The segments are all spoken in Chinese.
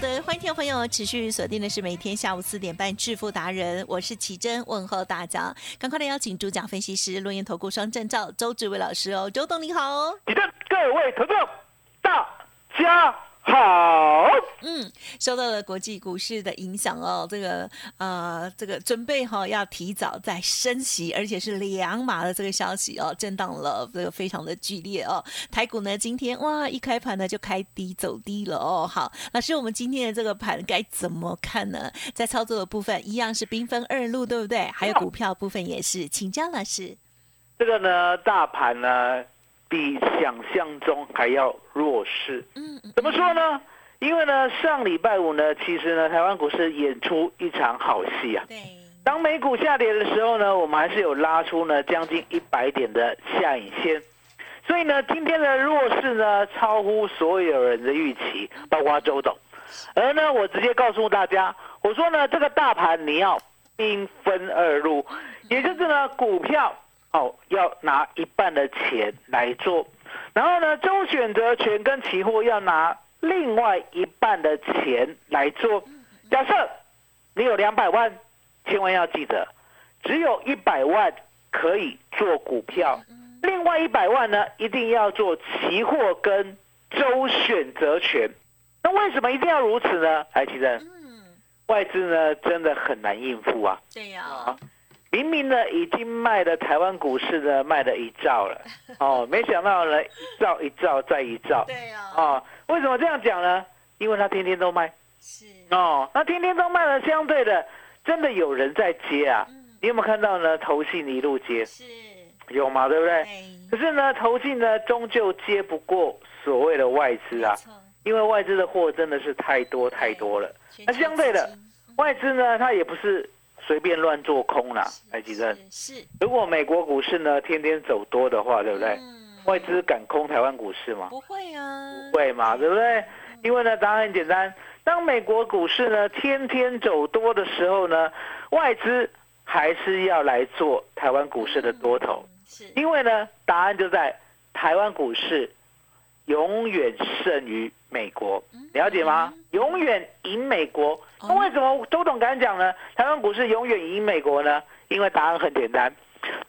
欢迎听众朋友持续锁定的是每天下午四点半《致富达人》，我是奇珍，问候大家。赶快来邀请主讲分析师、录音投顾双证照周志伟老师哦，周董你好，奇珍，各位投众大家。好，嗯，受到了国际股市的影响哦，这个呃，这个准备哈要提早再升息，而且是两码的这个消息哦，震荡了这个非常的剧烈哦。台股呢今天哇一开盘呢就开低走低了哦。好，老师，我们今天的这个盘该怎么看呢？在操作的部分一样是兵分二路，对不对？还有股票部分也是，请教老师。这个呢，大盘呢？比想象中还要弱势。嗯，怎么说呢？因为呢，上礼拜五呢，其实呢，台湾股市演出一场好戏啊。对。当美股下跌的时候呢，我们还是有拉出呢将近一百点的下影线。所以呢，今天的弱势呢，超乎所有人的预期，包括周董。而呢，我直接告诉大家，我说呢，这个大盘你要兵分二路，也就是呢，股票。哦，要拿一半的钱来做，然后呢，周选择权跟期货要拿另外一半的钱来做。假设你有两百万，千万要记得，只有一百万可以做股票，另外一百万呢，一定要做期货跟周选择权。那为什么一定要如此呢？来，其实外资呢，真的很难应付啊。对呀。明明呢，已经卖了台湾股市呢，卖了一兆了，哦，没想到呢，一兆一兆再一兆，对啊，哦，为什么这样讲呢？因为他天天都卖，是，哦，那天天都卖了，相对的，真的有人在接啊，你有没有看到呢？投信一路接，是，有嘛，对不对？可是呢，投信呢，终究接不过所谓的外资啊，因为外资的货真的是太多太多了，那相对的，外资呢，它也不是。随便乱做空啦，台积电是。如果美国股市呢天天走多的话，对不对？外资敢空台湾股市吗？不会啊，不会嘛，对不对？因为呢，答案很简单，当美国股市呢天天走多的时候呢，外资还是要来做台湾股市的多头。是。因为呢，答案就在台湾股市永远胜于美国，了解吗？永远赢美国。那为什么周董敢讲呢？台湾股市永远赢美国呢？因为答案很简单，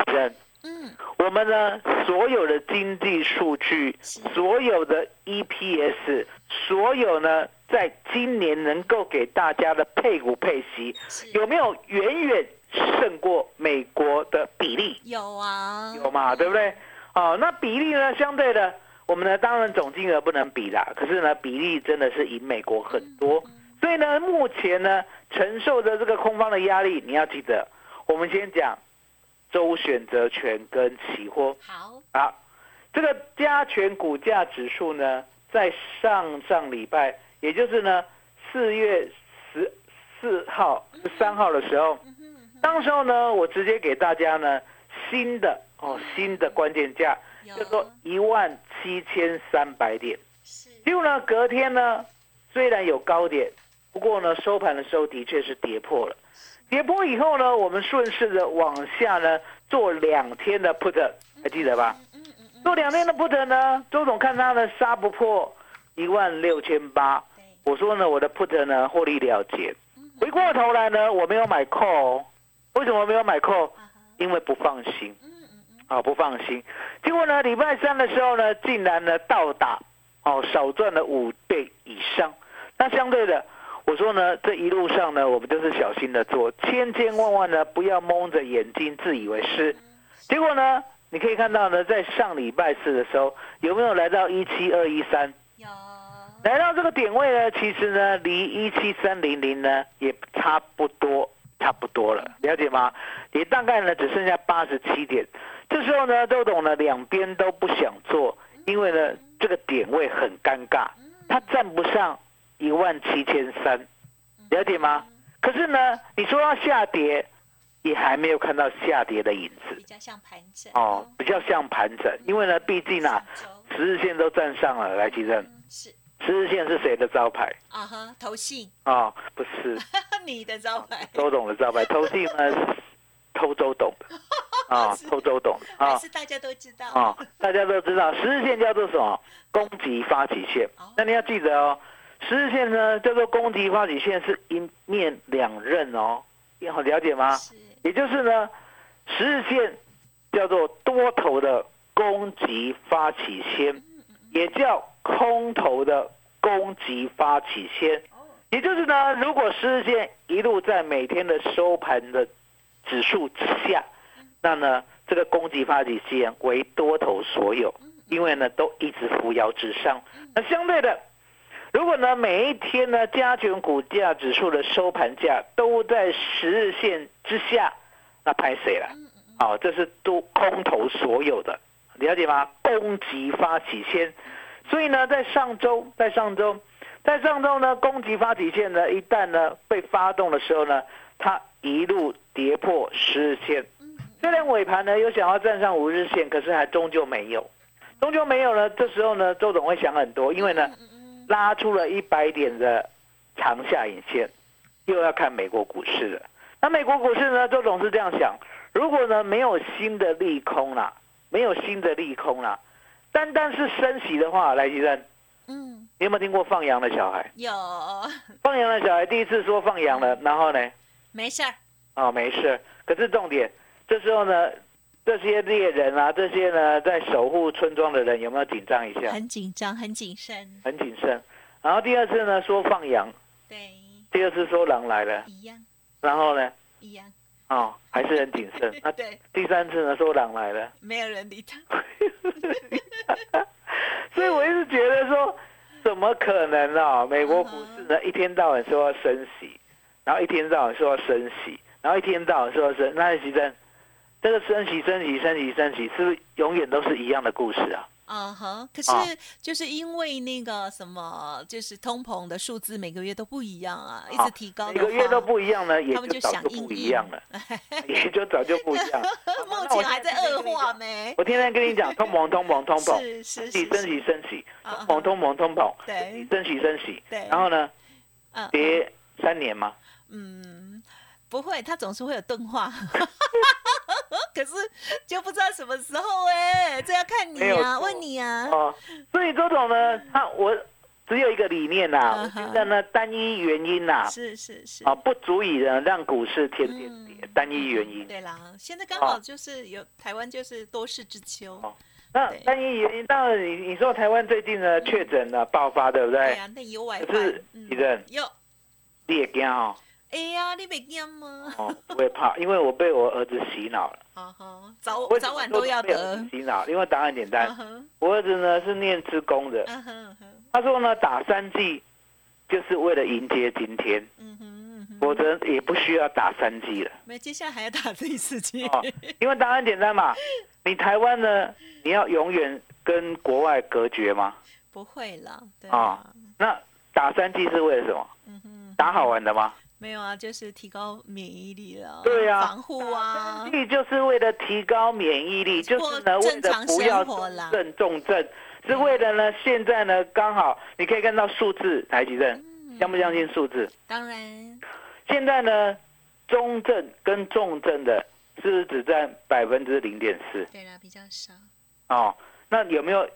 人，嗯，我们呢所有的经济数据，所有的 EPS，所有呢在今年能够给大家的配股配息，有没有远远胜过美国的比例？有啊，有嘛，对不对？哦，那比例呢？相对的，我们呢当然总金额不能比啦，可是呢比例真的是赢美国很多。所以呢，目前呢承受着这个空方的压力，你要记得，我们先讲周选择权跟期货。好，啊，这个加权股价指数呢，在上上礼拜，也就是呢四月十四号、十三号的时候，当时候呢，我直接给大家呢新的哦新的关键价，叫做一万七千三百点。结果呢，隔天呢，虽然有高点。不过呢，收盘的时候的确是跌破了，跌破以后呢，我们顺势的往下呢做两天的 put，还记得吧？做两天的 put 呢，周总看他呢杀不破一万六千八，我说呢我的 put 呢获利了结，回过头来呢我没有买 call，为什么没有买 call？因为不放心，啊不放心，结果呢礼拜三的时候呢竟然呢倒打，哦少赚了五倍以上，那相对的。我说呢，这一路上呢，我们就是小心的做，千千万万呢不要蒙着眼睛自以为是。结果呢，你可以看到呢，在上礼拜四的时候，有没有来到一七二一三？有。来到这个点位呢，其实呢，离一七三零零呢也差不多，差不多了，了解吗？也大概呢只剩下八十七点。这时候呢，周董呢两边都不想做，因为呢这个点位很尴尬，他站不上一万七千三，了解吗？可是呢，你说要下跌，也还没有看到下跌的影子，比较像盘整。哦，比较像盘整，因为呢，毕竟啊，十日线都站上了，来，吉正，是。十日线是谁的招牌？啊哈，投信。哦，不是，你的招牌，周董的招牌，投信呢，偷周董的，啊，偷周董的，啊，是大家都知道，啊，大家都知道，十日线叫做什么？攻击发起线，那你要记得哦。十日线呢，叫做攻击发起线，是一面两刃哦，你好了解吗？也就是呢，十日线叫做多头的攻击发起线，也叫空头的攻击发起线。也就是呢，如果十日线一路在每天的收盘的指数之下，那呢，这个攻击发起线为多头所有，因为呢，都一直扶摇直上。那相对的。如果呢，每一天呢，加权股价指数的收盘价都在十日线之下，那拍谁了？好，这是都空头所有的，了解吗？攻击发起线，所以呢，在上周，在上周，在上周呢，攻击发起线呢，一旦呢被发动的时候呢，它一路跌破十日线，虽然尾盘呢有想要站上五日线，可是还终究没有，终究没有呢。这时候呢，周总会想很多，因为呢。拉出了一百点的长下影线，又要看美国股市了。那美国股市呢？周总是这样想：如果呢没有新的利空啦，没有新的利空啦，单单是升息的话，来吉生，嗯，你有没有听过放羊的小孩？有。放羊的小孩第一次说放羊了，然后呢？没事儿。哦，没事。可是重点，这时候呢？这些猎人啊，这些呢，在守护村庄的人有没有紧张一下？很紧张，很谨慎，很谨慎。然后第二次呢，说放羊，对。第二次说狼来了，一样。然后呢？一样。哦，还是很谨慎。那对。第三次呢，说狼来了，没有人理他。所以我一直觉得说，怎么可能啊？美国股市呢，一天到晚说要升息，然后一天到晚说要升息，然后一天到晚说要升，那是真。这个升息、升息、升息、升息，是不是永远都是一样的故事啊？啊哈！可是就是因为那个什么，就是通膨的数字每个月都不一样啊，一直提高，每个月都不一样呢，也就早就不一样了，也就早就不一样。目前还在恶化没？我天天跟你讲，通膨、通膨、通膨，是是是，升息、升息，通膨、通膨、通膨，对，升息、升息，对，然后呢？跌三年吗？嗯，不会，它总是会有钝化。可是就不知道什么时候哎，这要看你啊，问你啊。哦，所以周总呢，他我只有一个理念呐，我觉得呢单一原因呐，是是是啊，不足以呢让股市天天跌，单一原因。对啦，现在刚好就是有台湾就是多事之秋。哦那单一原因，当然你你说台湾最近呢确诊了爆发，对不对？对啊，那有外是地震，有，你也惊哦。哎呀，你没惊吗？哦，不会怕，因为我被我儿子洗脑了。啊哈，早早晚都要得。洗脑，因为答案简单。我儿子呢是念职工的。他说呢，打三剂就是为了迎接今天。嗯哼，否则也不需要打三剂了。没，接下来还要打第四剂。因为答案简单嘛，你台湾呢，你要永远跟国外隔绝吗？不会了，对啊。那打三剂是为了什么？打好玩的吗？没有啊，就是提高免疫力了。对啊，防护啊，目就是为了提高免疫力，就是呢，为了不要重重症，是为了呢，现在呢，刚好你可以看到数字，台积电，相不相信数字？当然。现在呢，中症跟重症的，是不是只占百分之零点四？对啦，比较少。哦，那有没有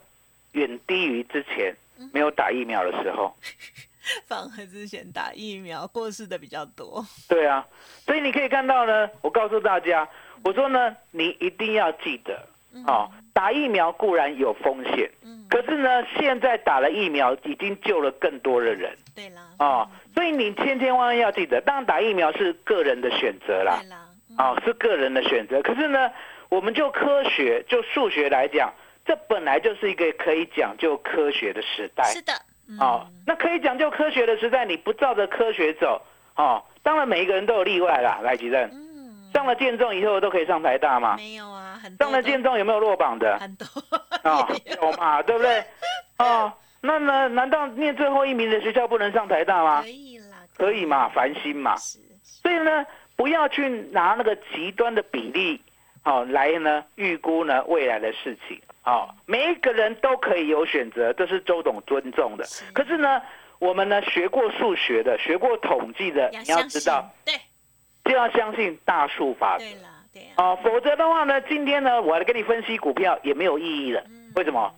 远低于之前没有打疫苗的时候？放和之前打疫苗过世的比较多。对啊，所以你可以看到呢，我告诉大家，我说呢，你一定要记得，哦，打疫苗固然有风险，嗯，可是呢，现在打了疫苗已经救了更多的人。对啦，哦，所以你千千万万要记得，当然打疫苗是个人的选择啦，对啦，哦，是个人的选择。可是呢，我们就科学就数学来讲，这本来就是一个可以讲究科学的时代。是的，哦，那可以讲究科学的时代，你不照着科学走，哦，当然每一个人都有例外啦。来，吉正，上了建中以后都可以上台大吗？没有啊，很上了建中有没有落榜的？很多啊，有嘛，对不对？哦，那呢？难道念最后一名的学校不能上台大吗？可以啦，可以嘛，繁星嘛。所以呢，不要去拿那个极端的比例，哦，来呢预估呢未来的事情。哦，每一个人都可以有选择，这是周董尊重的。可是呢，我们呢学过数学的，学过统计的，你要知道，对，就要相信大数法则。对了，对哦，否则的话呢，今天呢，我来跟你分析股票也没有意义了。为什么？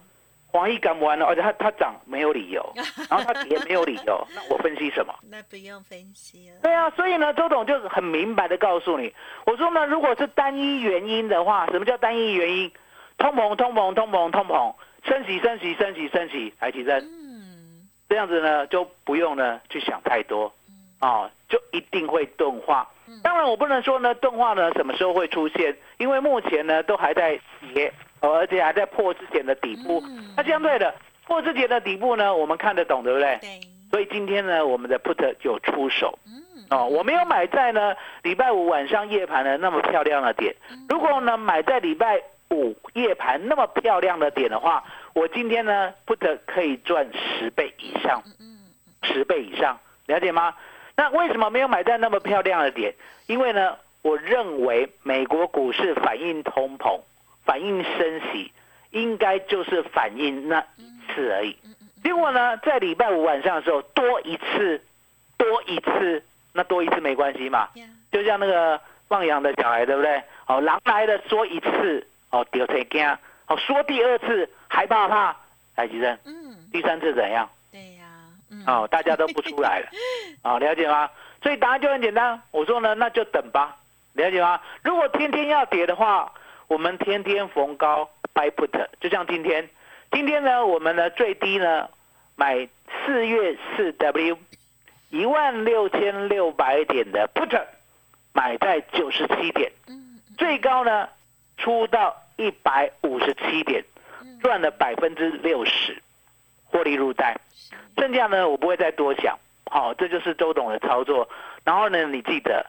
黄奕干完了，而且它它涨没有理由，然后它跌没有理由，那我分析什么？那不用分析了。对啊，所以呢，周董就很明白的告诉你，我说呢，如果是单一原因的话，什么叫单一原因？通膨，通膨，通膨，通膨，升息，升息，升息，升息，来提升。嗯，这样子呢，就不用呢去想太多，啊，就一定会钝化。当然，我不能说呢，钝化呢什么时候会出现，因为目前呢都还在跌。而且还在破之前的底部，那相对的破之前的底部呢，我们看得懂，对不对？对。所以今天呢，我们的 put 就出手。嗯。哦，我没有买在呢礼拜五晚上夜盘的那么漂亮的点。如果呢买在礼拜五夜盘那么漂亮的点的话，我今天呢 put 可以赚十倍以上。嗯。十倍以上，了解吗？那为什么没有买在那么漂亮的点？因为呢，我认为美国股市反映通膨。反应升息，应该就是反映那一次而已。结果呢，在礼拜五晚上的时候多一次，多一次，那多一次没关系嘛？就像那个放羊的小孩，对不对？哦，狼来了说一次，哦，丢才惊，哦，说第二次还怕怕，来吉生，嗯，第三次怎样？对呀，哦，大家都不出来了，哦，了解吗？所以答案就很简单，我说呢，那就等吧，了解吗？如果天天要跌的话。我们天天逢高 buy put，就像今天，今天呢，我们的最低呢买四月四 W 一万六千六百点的 put，买在九十七点，最高呢出到一百五十七点，赚了百分之六十，获利入袋，剩下呢我不会再多想，好，这就是周董的操作，然后呢你记得。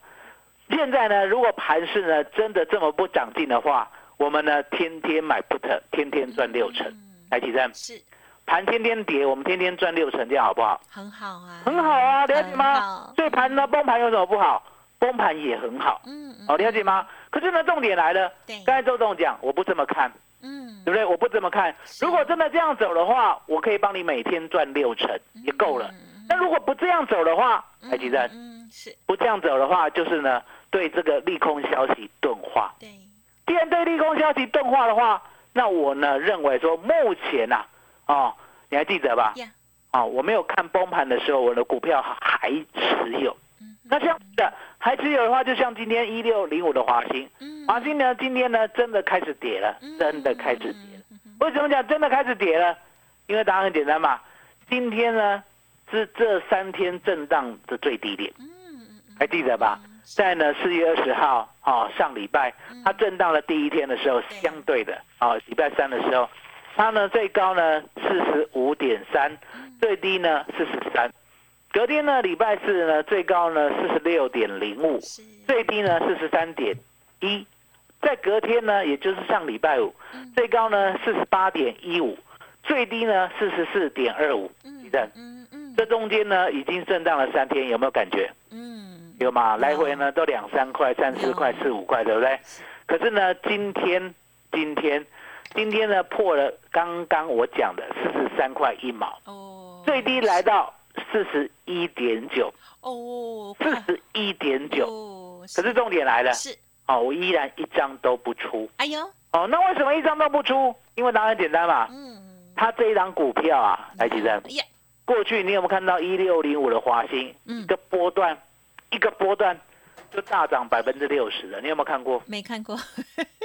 现在呢，如果盘市呢真的这么不长进的话，我们呢天天买 put，天天赚六成，来提升。是，盘天天跌，我们天天赚六成，这样好不好？很好啊，很好啊，了解吗？所以盘呢崩盘有什么不好？崩盘也很好，嗯，哦，了解吗？可是呢，重点来了，对，刚才周总讲，我不这么看，嗯，对不对？我不这么看。如果真的这样走的话，我可以帮你每天赚六成，也够了。那如果不这样走的话，来提升，嗯，是，不这样走的话，就是呢。对这个利空消息钝化，对，既然对利空消息钝化的话，那我呢认为说目前呐，哦，你还记得吧？哦，我没有看崩盘的时候，我的股票还持有。那这样的还持有的话，就像今天一六零五的华兴，华兴呢今天呢真的开始跌了，真的开始跌了。为什么讲真的开始跌了？因为答案很简单嘛，今天呢是这三天震荡的最低点，还记得吧？在呢四月二十号，哦上礼拜它震荡的第一天的时候，相对的哦礼拜三的时候，它呢最高呢四十五点三，最低呢四十三，隔天呢礼拜四呢最高呢四十六点零五，最低呢四十三点一，在隔天呢也就是上礼拜五，最高呢四十八点一五，最低呢四十四点二五，地震，这中间呢已经震荡了三天，有没有感觉？有嘛？来回呢都两三块、三四块、四五块，对不对？可是呢，今天、今天、今天呢破了刚刚我讲的四十三块一毛，哦，最低来到四十一点九，哦，四十一点九，可是重点来了，是哦，我依然一张都不出。哎呦，哦，那为什么一张都不出？因为答案简单嘛，嗯，他这一张股票啊，来几张？过去你有没有看到一六零五的华兴一个波段？一个波段就大涨百分之六十了，你有没有看过？没看过，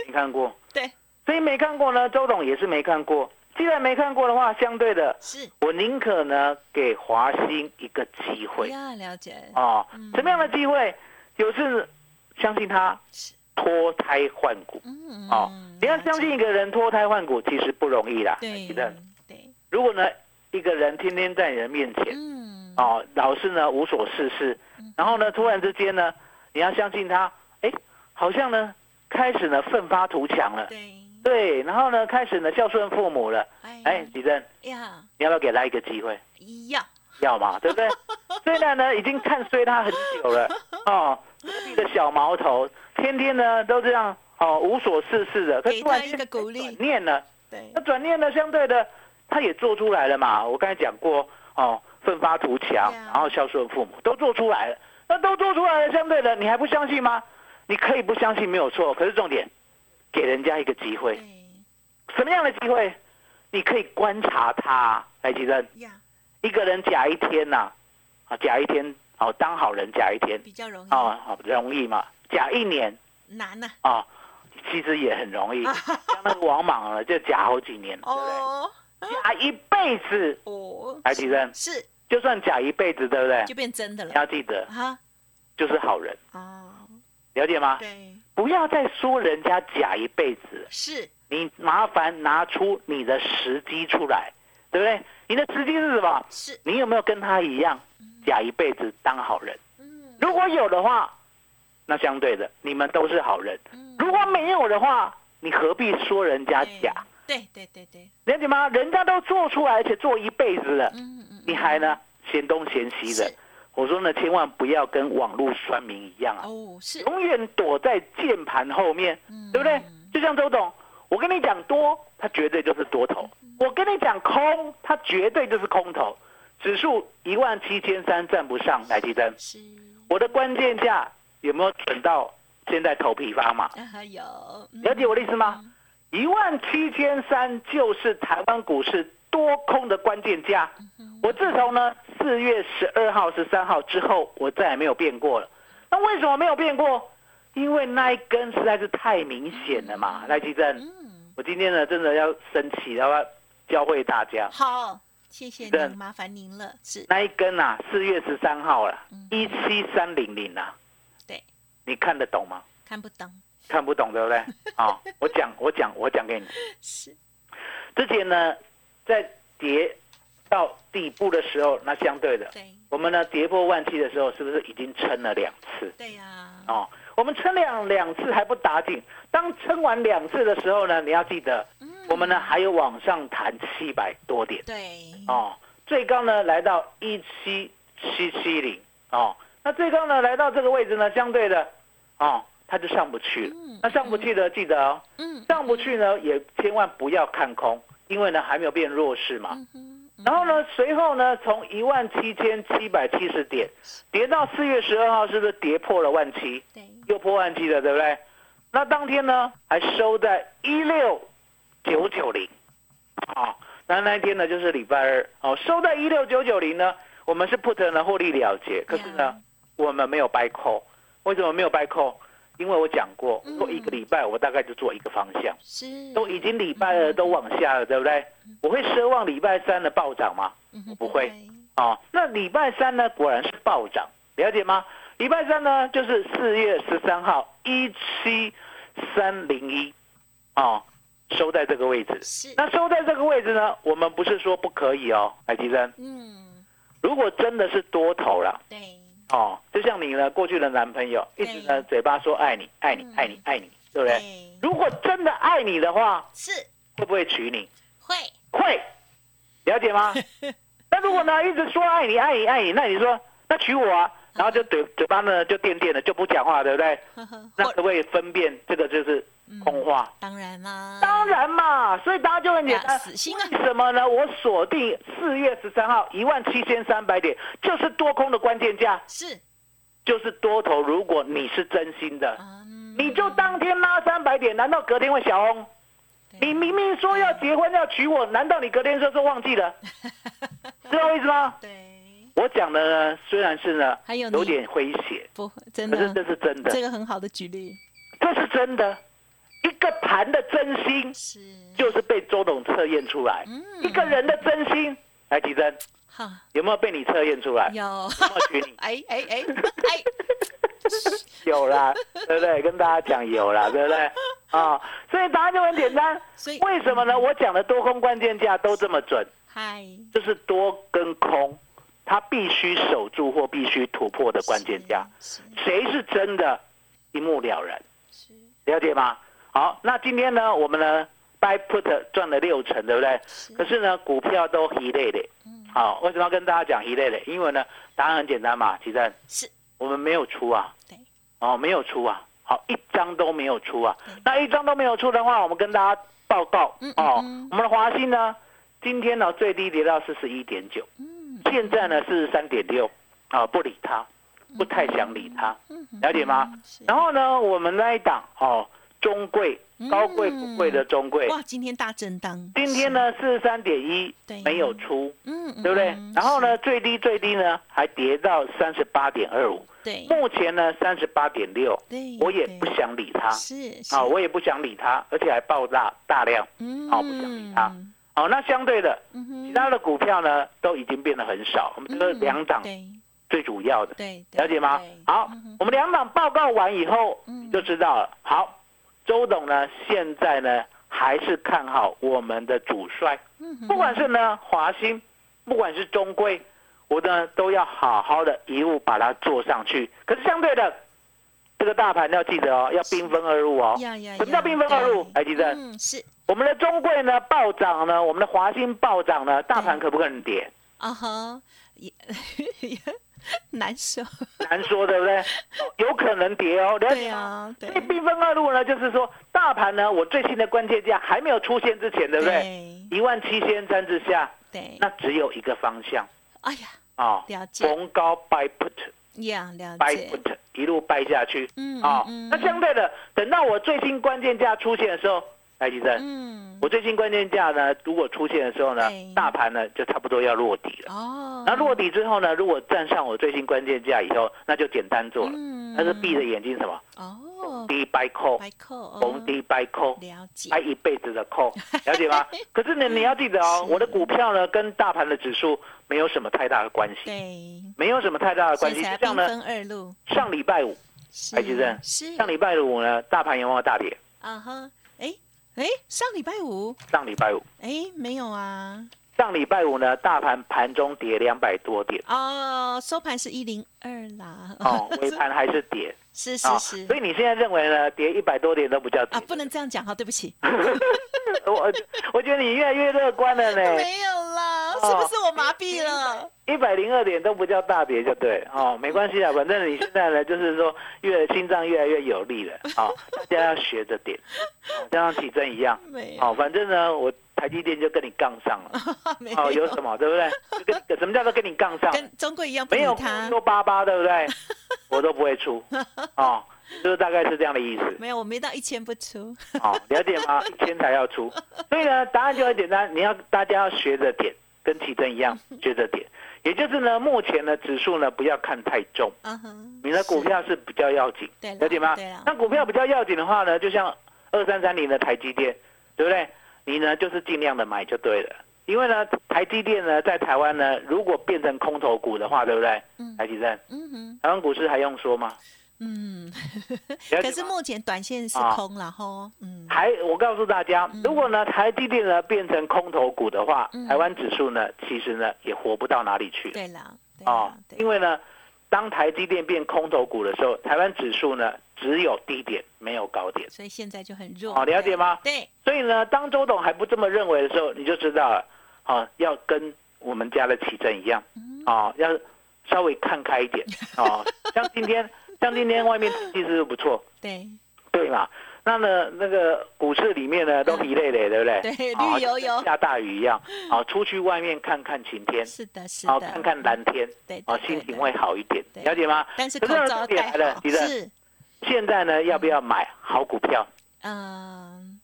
没看过。对，所以没看过呢。周董也是没看过。既然没看过的话，相对的，是我宁可呢给华兴一个机会。呀，了解。哦，什么样的机会？有是相信他，脱胎换骨。嗯哦，你要相信一个人脱胎换骨其实不容易啦。对对，如果呢一个人天天在你的面前，嗯，哦，老是呢无所事事，然后呢突然之间呢，你要相信他，哎，好像呢开始呢奋发图强了，对，对，然后呢开始呢孝顺父母了，哎，吉珍，呀，你要不要给他一个机会？要，要嘛，对不对？虽然呢已经看衰他很久了，哦，自己的小毛头，天天呢都这样哦无所事事的，可突然间个鼓励转念了。对那，转念呢，相对的，他也做出来了嘛。我刚才讲过，哦，奋发图强，然后孝顺父母，都做出来了。那都做出来了，相对的，你还不相信吗？你可以不相信，没有错。可是重点，给人家一个机会。什么样的机会？你可以观察他，来，吉珍，呀，一个人假一天呐、啊，假一天，哦，当好人假一天，比较容易，啊，好容易嘛。假一年。难呐，啊，其实也很容易。像那个王莽了，就假好几年，对不对？哦，假一辈子，哦，来，吉珍，是。就算假一辈子，对不对？就变真的你了，要记得，哈，就是好人，哦，了解吗？对，不要再说人家假一辈子了，是，你麻烦拿出你的时机出来，对不对？你的时机是什么？是，你有没有跟他一样假一辈子当好人？嗯，如果有的话，那相对的，你们都是好人；嗯如果没有的话，你何必说人家假？对对对对，了解吗？人家都做出来，而且做一辈子了，嗯嗯，你还呢嫌东嫌西的是？我说呢，千万不要跟网络酸民一样啊，哦，是，永远躲在键盘后面，嗯对不对？就像周董，我跟你讲多，它绝对就是多头；我跟你讲空，它绝对就是空头。指数一万七千三站不上，来记真。是，我的关键价有没有准到现在头皮发麻？啊有，嗯了解我的意思吗？一万七千三就是台湾股市多空的关键价。我自从呢四月十二号、十三号之后，我再也没有变过了。那为什么没有变过？因为那一根实在是太明显了嘛，赖奇正。嗯，我今天呢真的要生气，要不要教会大家？好，谢谢对您，麻烦您了，是，那一根啊，四月十三号了嗯，一七三零零啊，对，你看得懂吗？看不懂，看不懂对不对？啊、我讲我讲我讲给你。是，之前呢，在跌到底部的时候，那相对的，对，我们呢跌破万七的时候，是不是已经撑了两次？对呀，哦，我们撑两两次还不打紧，当撑完两次的时候呢，你要记得，嗯。我们呢还有往上弹七百多点。对，哦，最高呢来到一七七七零。哦，那最高呢来到这个位置呢，相对的哦，它就上不去了。嗯那上不去的记得哦，嗯，上不去呢也千万不要看空，因为呢还没有变弱势嘛。然后呢，随后呢，从一万七千七百七十点跌到四月十二号，是不是跌破了万七？对，又破万七了，对不对？那当天呢，还收在一六九九零，啊，那那一天呢就是礼拜二，哦，收在一六九九零呢，我们是 put 呢获利了结，可是呢，我们没有 buy call，为什么没有 buy call？因为我讲过，嗯。我一个礼拜我大概就做一个方向，是，都已经礼拜二都往下了，对不对？我会奢望礼拜三的暴涨吗？嗯哼不会，哦，那礼拜三呢，果然是暴涨，了解吗？礼拜三呢，就是四月十三号一七三零一，哦，收在这个位置。是，那收在这个位置呢，我们不是说不可以哦，海吉生，嗯，如果真的是多头了，对，哦，就像你呢，过去的男朋友一直呢嘴巴说爱你，爱你嗯，爱你，爱你，对不？对，如果真的爱你的话，是。会不会娶你？会，会，了解吗？那如果呢一直说爱你爱你爱你，那你说那娶我啊，然后就嘴嘴巴呢就垫垫的就不讲话，对不对？那 或可不可以分辨这个就是空话？当然啦，当然嘛，所以大家就很简呀单。死心啊为什么呢？我锁定四月十三号一万七千三百点，就是多空的关键价，是，就是多头。如果你是真心的，嗯，你就当天拉三百点，难道隔天会小红？你明明说要结婚要娶我，难道你隔天说说忘记了？知道我意思吗？对，我讲的呢，虽然是呢还有你有点诙谐，不会，真可是这，是真的，这个很好的举例，这是真的。一个盘的真心，是，就是被周董测验出来。嗯一个人的真心，来吉珍，哈，有没有被你测验出来？有，有没有娶你？哎哎哎哎，有啦，对不对？跟大家讲有啦，对不对？啊，所以答案就很简单。所以为什么呢？我讲的多空关键价都这么准，嗨，就是多跟空，它必须守住或必须突破的关键价，是谁是真的，一目了然，是。了解吗？好，那今天呢，我们呢 buy put 赚了六成，对不对？是。可是呢，股票都一类的。嗯。好，为什么要跟大家讲一类的？因为呢，答案很简单嘛，其实是。我们没有出啊，对，哦，没有出啊，好，一张都没有出啊。那一张都没有出的话，我们跟大家报告。嗯哦嗯嗯，我们的华兴呢，今天呢最低跌到四十一点九，嗯现在呢四十三点六，啊，不理它，不太想理它，嗯了解吗？然后呢，我们那一档哦，中贵嗯。高贵不贵的中贵，哇，今天大震荡，今天呢四十三点一对。没有出，嗯，嗯，对不对？嗯？然后呢，最低最低呢还跌到三十八点二五，对。目前呢三十八点六，对，我也不想理它，是是。啊，我也不想理它，而且还爆炸大量，嗯。好不想理它好，那相对的，其他的股票呢都已经变得很少，我们这两档最主要的，对，了解吗？好我们两档报告完以后，就知道了。好，周董呢现在呢还是看好我们的主帅，不管是呢华兴，不管是中规，我呢都要好好的一路把它做上去。可是相对的，这个大盘要记得哦，要兵分二路哦。呀呀，什么叫兵分二路？对。来记得。嗯，是。我们的中贵呢暴涨呢，我们的华兴暴涨呢，大盘可不可能跌？啊哈，也 难说，难说，对不对？有可能跌哦，了对解吗？啊，对。所以兵分二路呢，就是说大盘呢，我最新的关键价还没有出现之前，对不对？对。一万七千三之下，对，那只有一个方向。哎呀，啊，了解。逢高 buy put 呀，了 buy 解一路 buy 下去嗯啊。那相对的，等到我最新关键价出现的时候，来，吉生，嗯，我最新关键价呢，如果出现的时候呢对，大盘呢就差不多要落底了。哦，那落底之后呢，如果站上我最新关键价以后，那就简单做了。嗯那是闭着眼睛什么？哦，低 buy call，白扣，逢低 buy call。了解，挨一辈子的扣，了解吗？可是呢，你要记得哦，我的股票呢跟大盘的指数没有什么太大的关系，对，没有什么太大的关系。所以才兵就像呢，上礼拜五，是台积电是。上礼拜五呢，大盘有没有大跌？啊哈，哎哎，上礼拜五，上礼拜五，哎，没有啊，上礼拜五呢，大盘盘中跌两百多点，哦，收盘是一零二啦，哦，尾盘还是跌是是啊，是所以你现在认为呢，跌一百多点都不叫跌。啊，？不能这样讲哈，对不起，我我觉得你越来越乐观了呢，没有啦，哦是不是我麻痹了？一百零二点都不叫大跌就对。哦，没关系啊，反正你现在呢，就是说越心脏越来越有力了。啊、哦，大家要学着点，哦像体征一样。没有，哦，反正呢，我台积电就跟你杠上了 没哦，有什么对不对？就跟什么叫做跟你杠上？跟中国一样不没有理他，说八八对不对？我都不会出哦，就是大概是这样的意思没有，我没到一千不出，哦，了解吗？一千才要出，所以呢，答案就很简单，你要大家要学着点，跟体征一样学着点，也就是呢，目前的指数呢不要看太重。嗯哼，你的股票是比较要紧，了解吗？那股票比较要紧的话呢，就像二三三零的台积电，对不对？你呢就是尽量的买就对了，因为呢台积电呢在台湾呢，如果变成空头股的话，对不对？嗯。台积电，嗯哼，台湾股市还用说吗？嗯，可是目前短线是啊空了吼，嗯，还我告诉大家，如果呢台积电呢变成空头股的话，嗯。台湾指数呢其实呢也活不到哪里去。对啦，对哦因为呢，当台积电变空头股的时候，台湾指数呢只有低点没有高点。所以现在就很弱，哦，了解吗？对，所以呢，当周董还不这么认为的时候，你就知道了，哦，要跟我们家的奇珍一样，啊哦，要稍微看开一点，啊，像今天，像今天外面天气是不错，对，对嘛？那呢，那个股市里面呢 都一累累，对不对？嗯对哦绿油油下大雨一样，好，出去外面看看晴天，是的，是的，好，看看蓝天，对，哦，心情。会好一点，对了解吗？但是重点来了好，其实是，现在呢，要不要买好股票？嗯，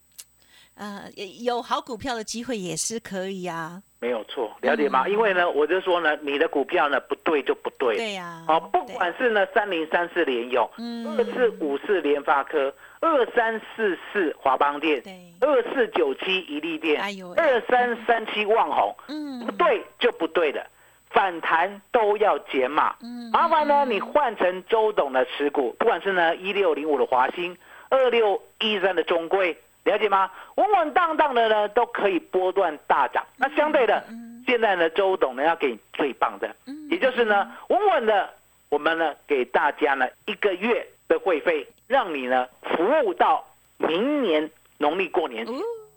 呃，有好股票的机会也是可以啊，没有错，了解吗？嗯因为呢，我就说呢，你的股票呢不对就不对。对呀，哦，不管是呢三零三四联用，嗯二四五四联发科，二三四四华邦店，对，二四九七一利电哎呦，二三三七旺宏，嗯不，对就不对的。反弹都要减码。麻烦呢，你换成周董的持股，不管是呢一六零五的华兴，二六一三的中贵，了解吗？稳稳当当的呢，都可以波段大涨。那相对的，现在呢，周董呢要给你最棒的，也就是呢，稳稳的，我们呢给大家呢一个月的会费，让你呢服务到明年农历过年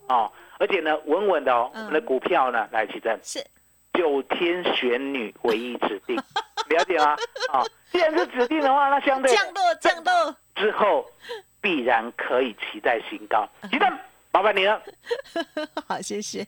哦，而且呢稳稳的哦，我们的股票呢来起正是。九天玄女唯一指定，了解吗？啊，既然是指定的话，那相对降落降落之后，必然可以期待新高。记得。麻烦你了，好，谢谢。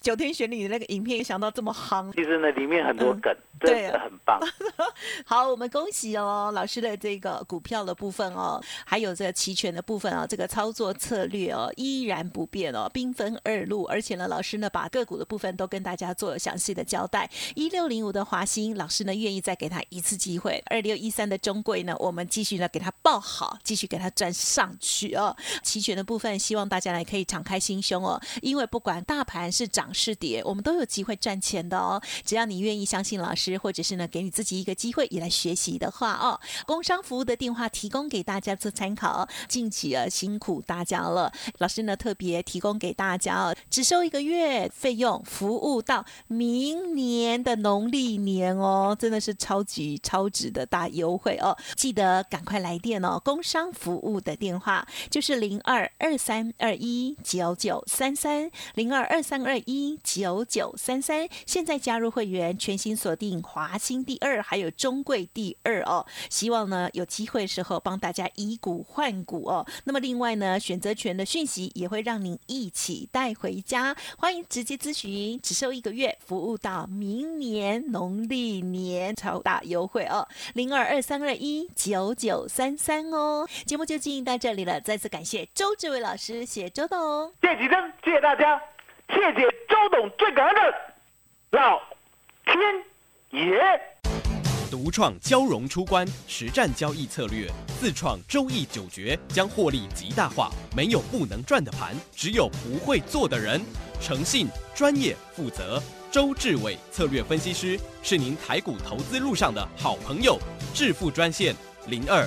九天玄女的那个影片，想到这么夯，其实呢，里面很多梗，真的很棒。好，我们恭喜哦，老师的这个股票的部分哦，还有这个期权的部分啊，这个操作策略哦，依然不变哦，兵分二路。而且呢，老师呢，把个股的部分都跟大家做了详细的交代。一六零五的华兴，老师呢，愿意再给他一次机会。二六一三的中贵呢，我们继续呢给他报好，继续给他赚上去哦。期权的部分，希望大家来可以。敞开心胸哦，因为不管大盘是涨是跌，我们都有机会赚钱的哦。只要你愿意相信老师，或者是呢给你自己一个机会也来学习的话哦，工商服务的电话提供给大家做参考。近期啊辛苦大家了，老师呢特别提供给大家哦，只收一个月费用，服务到明年的农历年哦，真的是超级超值的大优惠哦！记得赶快来电哦，工商服务的电话就是零二二三二一。九九三三零二二三二一九九三三，现在加入会员，全新锁定华兴第二，还有中贵第二哦。希望呢有机会时候帮大家以股换股哦。那么另外呢，选择权的讯息也会让您一起带回家，欢迎直接咨询，只收一个月，服务到明年农历年超大优惠哦。零二二三二一九九三三哦。节目就进行到这里了，再次感谢周志伟老师，谢周董。谢几针，谢谢大家，谢谢周董，最感恩的老天爷。独创交融出关实战交易策略，自创周易九诀，将获利极大化。没有不能赚的盘，只有不会做的人。诚信、专业、负责，周志伟策略分析师是您台股投资路上的好朋友。致富专线零二。